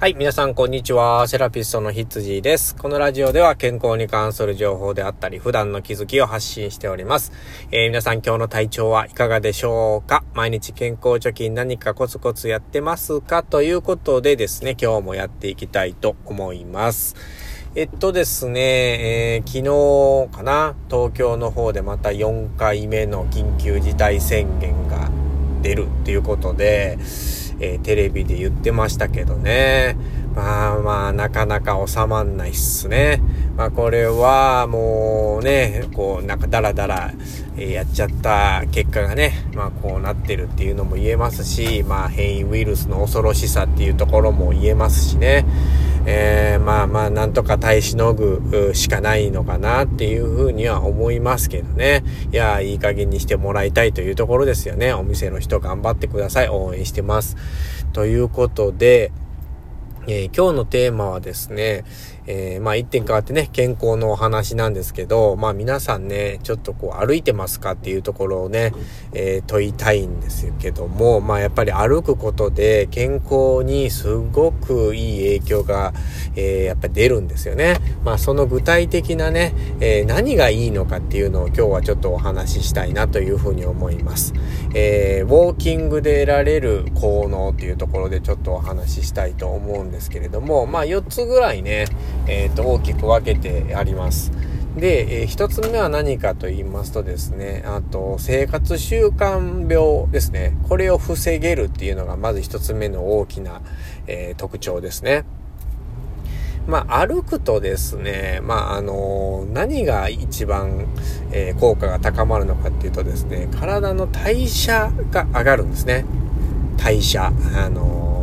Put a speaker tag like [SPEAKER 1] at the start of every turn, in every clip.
[SPEAKER 1] はい、皆さんこんにちは。セラピストのひつじです。このラジオでは健康に関する情報であったり、普段の気づきを発信しております。えー、皆さん今日の体調はいかがでしょうか？毎日健康貯金何かコツコツやってますか？ということでですね、今日もやっていきたいと思います。えっとですね、えー、昨日かな、東京の方でまた4回目の緊急事態宣言が出るっていうことで、えー、テレビで言ってましたけどね。まあまあ、なかなか収まんないっすね。まあこれはもうね、こうなんかダラダラ、やっちゃった結果がね、まあこうなってるっていうのも言えますし、まあ変異ウイルスの恐ろしさっていうところも言えますしね。えー、まあまあなんとか耐えしのぐしかないのかなっていうふうには思いますけどね。いや、いい加減にしてもらいたいというところですよね。お店の人頑張ってください。応援してます。ということで、えー、今日のテーマはですね、えー、まあ一点変わってね、健康のお話なんですけど、まあ皆さんね、ちょっとこう歩いてますかっていうところをね、えー、問いたいんですけども、まあやっぱり歩くことで健康にすごくいい影響が、えー、やっぱり出るんですよね。まあその具体的なね、え何がいいのかっていうのを今日はちょっとお話ししたいなというふうに思います。えウォーキングで得られる効能っていうところでちょっとお話ししたいと思うんですけれども、まあ4つぐらいね、え、ー、と、大きく分けてあります。で、えー、一つ目は何かと言いますとですね、あと、生活習慣病ですね。これを防げるっていうのが、まず一つ目の大きな、えー、特徴ですね。まあ、歩くとですね、まあ、あのー、何が一番、えー、効果が高まるのかっていうとですね、体の代謝が上がるんですね。代謝。あの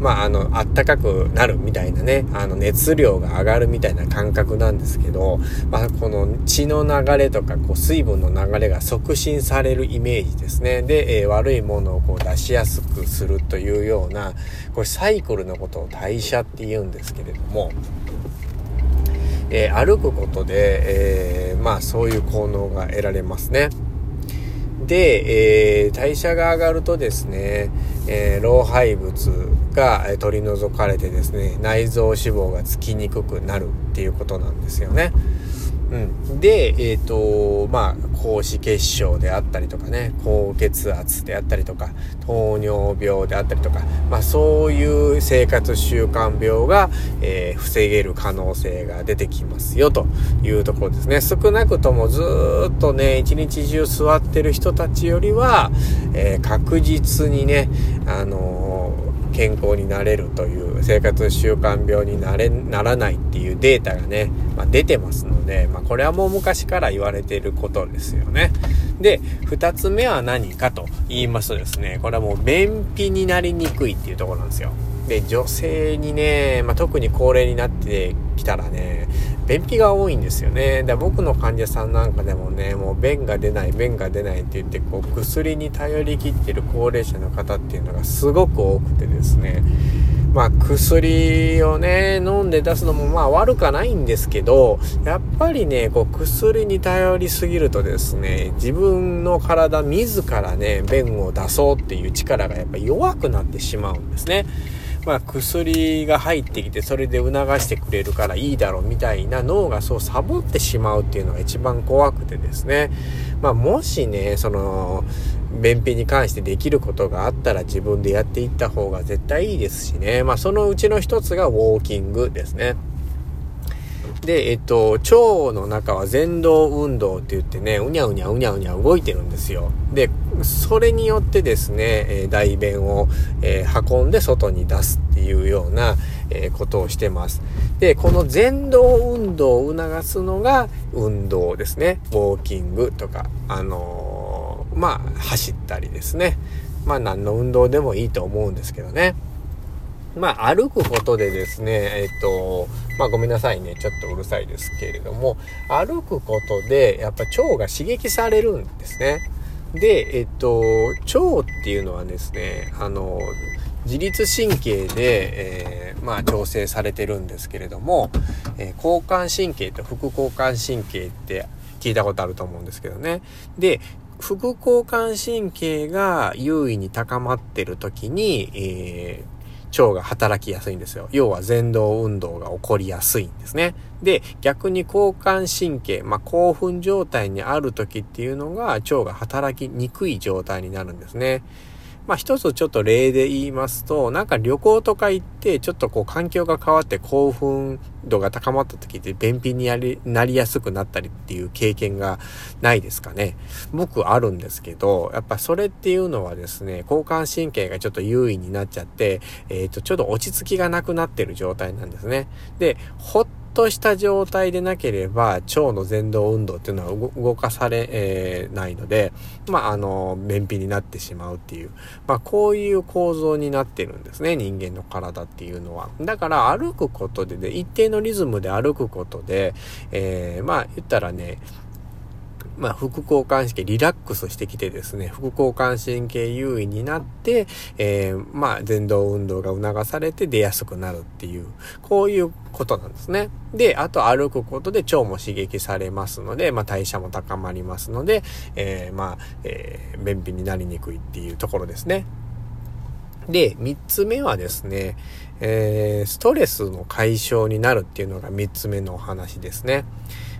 [SPEAKER 1] まあ、あの、あったかくなるみたいなね、あの、熱量が上がるみたいな感覚なんですけど、まあ、この血の流れとか、こう、水分の流れが促進されるイメージですね。で、えー、悪いものをこう出しやすくするというような、これサイクルのことを代謝って言うんですけれども、えー、歩くことで、えー、まあ、そういう効能が得られますね。で、えー、代謝が上がるとですね、えー、老廃物が取り除かれてですね、内臓脂肪がつきにくくなるっていうことなんですよね。うん。で、えっ、ー、と、まあ、高脂血症であったりとかね、高血圧であったりとか、糖尿病であったりとか、まあ、そういう生活習慣病が、えー、防げる可能性が出てきますよというところですね。少なくともずっとね、一日中座ってる人たちよりは、えー、確実にね、あの健康になれるという生活習慣病になれならないっていうデータがね、まあ、出てますので、まあ、これはもう昔から言われていることですよね。で、二つ目は何かと言いますとですね、これはもう便秘になりにくいっていうところなんですよ。で、女性にね、まあ、特に高齢になってきたらね、便秘が多いんですよね。で僕の患者さんなんかでもね、もう便が出ない、便が出ないって言って、こう、薬に頼りきってる高齢者の方っていうのがすごく多くてですね、まあ薬をね、飲んで出すのもまあ悪くはないんですけど、やっぱりね、こう薬に頼りすぎるとですね、自分の体自らね、便を出そうっていう力がやっぱ弱くなってしまうんですね。まあ、薬が入ってきてそれで促してくれるからいいだろうみたいな脳がそうサボってしまうっていうのが一番怖くてですね。まあ、もしね、その、便秘に関してできることがあったら自分でやっていった方が絶対いいですしね。まあ、そのうちの一つがウォーキングですね。で、えっと、腸の中は前動運動って言ってね、うにゃうにゃうにゃうにゃ動いてるんですよ。で、それによってですね、えー、大便を、えー、運んで外に出すっていうような、えー、ことをしてます。で、この前動運動を促すのが運動ですね。ウォーキングとか、あのまあ、走ったりですね。まあ、何の運動でもいいと思うんですけどね。まあ、歩くことでですね、えっと、まあ、ごめんなさいね。ちょっとうるさいですけれども、歩くことで、やっぱ腸が刺激されるんですね。で、えっと、腸っていうのはですね、あの、自律神経で、えー、まあ、調整されてるんですけれども、えー、交感神経と副交感神経って聞いたことあると思うんですけどね。で、副交感神経が優位に高まってる時に、えー腸が働きやすいんですよ。要は前動運動が起こりやすいんですね。で、逆に交感神経、まあ、興奮状態にある時っていうのが腸が働きにくい状態になるんですね。まあ一つちょっと例で言いますと、なんか旅行とか行って、ちょっとこう環境が変わって興奮度が高まった時って便秘にやりなりやすくなったりっていう経験がないですかね。僕あるんですけど、やっぱそれっていうのはですね、交感神経がちょっと優位になっちゃって、えっ、ー、と、ちょっと落ち着きがなくなってる状態なんですね。で、ほっとした状態でなければ、腸の前動運動っていうのは動かされ、えー、ないので、まあ、あの、便秘になってしまうっていう、まあ、こういう構造になってるんですね、人間の体っていうのは。だから、歩くことでね、一定のリズムで歩くことで、えー、まあ、言ったらね、まあ、副交感神経リラックスしてきてですね、副交感神経優位になって、えー、まあ、前動運動が促されて出やすくなるっていう、こういうことなんですね。で、あと歩くことで腸も刺激されますので、まあ、代謝も高まりますので、えー、まあ、えー、便秘になりにくいっていうところですね。で、三つ目はですね、えー、ストレスの解消になるっていうのが三つ目のお話ですね。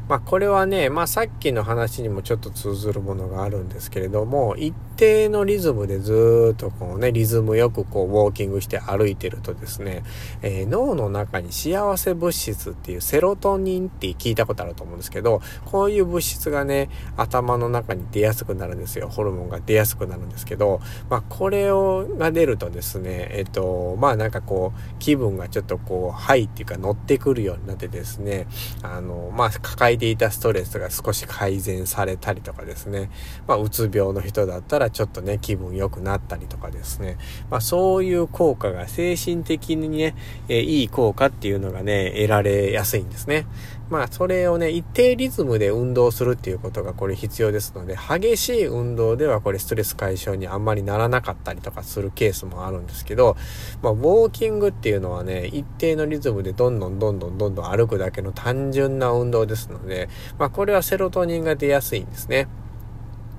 [SPEAKER 1] まあこれはね、まあさっきの話にもちょっと通ずるものがあるんですけれども、一定のリズムでずっとこうね、リズムよくこうウォーキングして歩いてるとですね、えー、脳の中に幸せ物質っていうセロトニンって聞いたことあると思うんですけど、こういう物質がね、頭の中に出やすくなるんですよ。ホルモンが出やすくなるんですけど、まあこれを、が出るとですね、えっ、ー、と、まあなんかこう、気分がちょっとこう、ハイっていうか乗ってくるようになってですね、あの、まあ抱えていたストレスが少し改善されたりとかですね、まあ、うつ病の人だったらちょっとね、気分良くなったりとかですね、まあ、そういう効果が精神的にね、え、いい効果っていうのがね、得られやすいんですね。まあ、それをね、一定リズムで運動するっていうことがこれ必要ですので、激しい運動ではこれストレス解消にあんまりならなかったりとかするケースもあるんですけど、まあ、ウォーキングっていうのはね、一定のリズムでどんどんどんどんどんどん歩くだけの単純な運動ですので、まあ、これはセロトニンが出やすいんですね。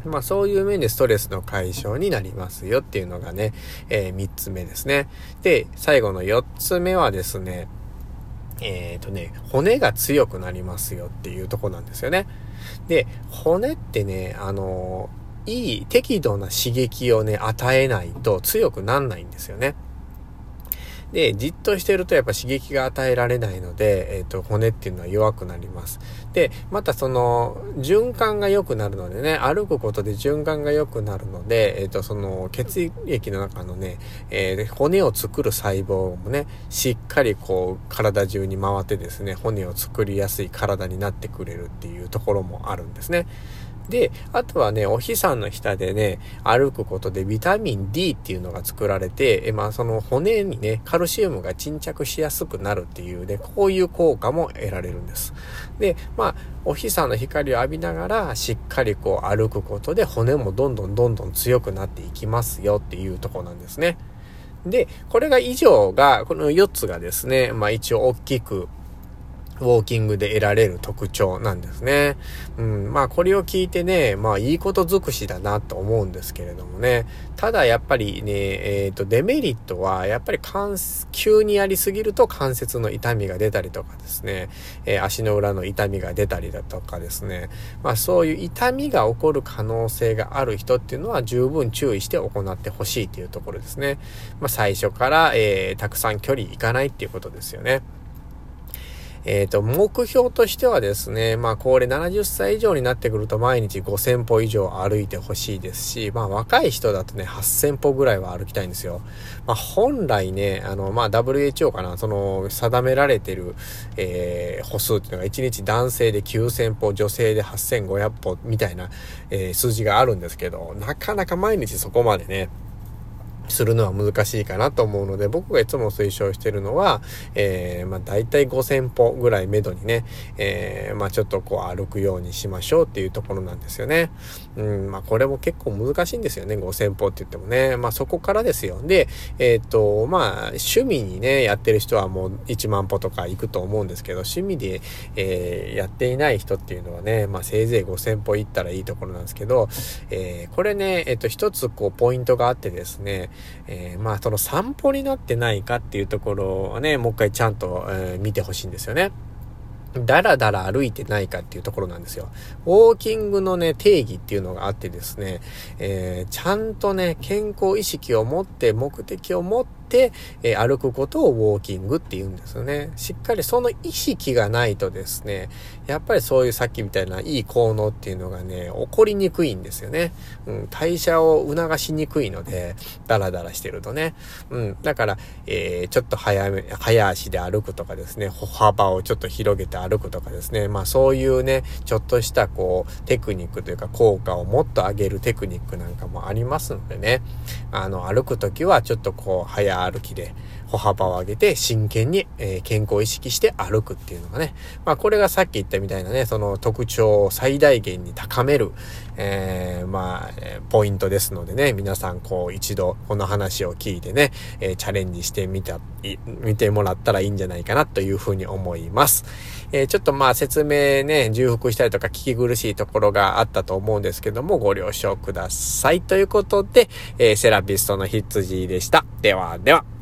[SPEAKER 1] まあそういう面でストレスの解消になりますよっていうのがね、えー、3つ目ですね。で、最後の4つ目はですね、えっ、ー、とね、骨が強くなりますよっていうとこなんですよね。で、骨ってね、あのいい適度な刺激をね、与えないと強くなんないんですよね。で、じっとしてるとやっぱ刺激が与えられないので、えっ、ー、と、骨っていうのは弱くなります。で、またその、循環が良くなるのでね、歩くことで循環が良くなるので、えっ、ー、と、その、血液の中のね、えー、骨を作る細胞もね、しっかりこう、体中に回ってですね、骨を作りやすい体になってくれるっていうところもあるんですね。で、あとはね、お日さんの下でね、歩くことでビタミン D っていうのが作られて、えまあその骨にね、カルシウムが沈着しやすくなるっていうね、こういう効果も得られるんです。で、まあ、お日さんの光を浴びながら、しっかりこう歩くことで骨もどんどんどんどん強くなっていきますよっていうとこなんですね。で、これが以上が、この4つがですね、まあ一応大きくウォーキングで得られる特徴なんですね。うん、まあこれを聞いてね、まあいいこと尽くしだなと思うんですけれどもね。ただやっぱりね、えっ、ー、とデメリットはやっぱり急にやりすぎると関節の痛みが出たりとかですね、えー、足の裏の痛みが出たりだとかですね。まあそういう痛みが起こる可能性がある人っていうのは十分注意して行ってほしいというところですね。まあ最初から、えー、たくさん距離行かないっていうことですよね。えっ、ー、と、目標としてはですね、まあ、これ70歳以上になってくると毎日5000歩以上歩いてほしいですし、まあ、若い人だとね、8000歩ぐらいは歩きたいんですよ。まあ、本来ね、あの、まあ、WHO かな、その、定められてる、えー、歩数っていうのが1日男性で9000歩、女性で8500歩みたいな、えー、数字があるんですけど、なかなか毎日そこまでね、するのは難しいかなと思うので、僕がいつも推奨してるのは、えー、まあ大体5000歩ぐらい目処にね、えー、まあちょっとこう歩くようにしましょうっていうところなんですよね。うん、まあこれも結構難しいんですよね、5000歩って言ってもね。まあそこからですよ。で、えっ、ー、と、まあ趣味にね、やってる人はもう1万歩とか行くと思うんですけど、趣味で、えー、やっていない人っていうのはね、まあせいぜい5000歩行ったらいいところなんですけど、えー、これね、えっ、と一つこうポイントがあってですね、えー、まあその散歩になってないかっていうところをね、もう一回ちゃんと、えー、見てほしいんですよね。だらだら歩いてないかっていうところなんですよ。ウォーキングのね、定義っていうのがあってですね、えー、ちゃんとね、健康意識を持って、目的を持って、えー、歩くことをウォーキングって言うんですよね。しっかりその意識がないとですね、やっぱりそういうさっきみたいないい効能っていうのがね、起こりにくいんですよね。うん、代謝を促しにくいので、ダラダラしてるとね。うん、だから、えー、ちょっと早め、早足で歩くとかですね、歩幅をちょっと広げて歩くとかですね、まあそういうね、ちょっとしたこう、テクニックというか効果をもっと上げるテクニックなんかもありますのでね、あの、歩くときはちょっとこう、早歩きで。歩幅を上げて真剣に、え、健康を意識して歩くっていうのがね、まあこれがさっき言ったみたいなね、その特徴を最大限に高める、えー、まあ、ポイントですのでね、皆さんこう一度この話を聞いてね、え、チャレンジしてみた、見てもらったらいいんじゃないかなというふうに思います。えー、ちょっとまあ説明ね、重複したりとか聞き苦しいところがあったと思うんですけども、ご了承ください。ということで、えー、セラピストの羊でした。ではでは。